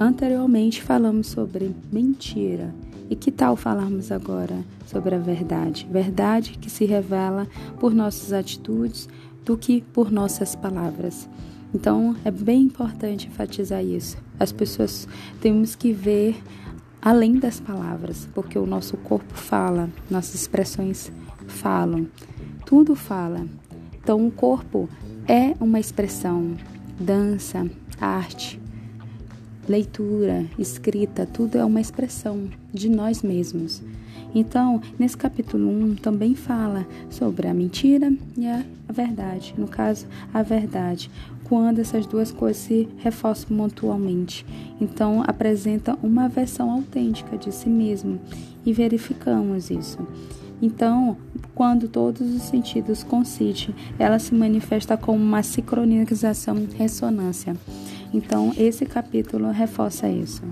Anteriormente falamos sobre mentira. E que tal falarmos agora sobre a verdade? Verdade que se revela por nossas atitudes do que por nossas palavras. Então é bem importante enfatizar isso. As pessoas temos que ver além das palavras, porque o nosso corpo fala, nossas expressões falam, tudo fala. Então o corpo é uma expressão, dança, arte, leitura, escrita, tudo é uma expressão de nós mesmos. Então, nesse capítulo 1 também fala sobre a mentira e a verdade. No caso, a verdade, quando essas duas coisas se reforçam mutuamente. Então, apresenta uma versão autêntica de si mesmo e verificamos isso. Então, quando todos os sentidos coincidem, ela se manifesta como uma sincronização ressonância. Então, esse capítulo reforça isso.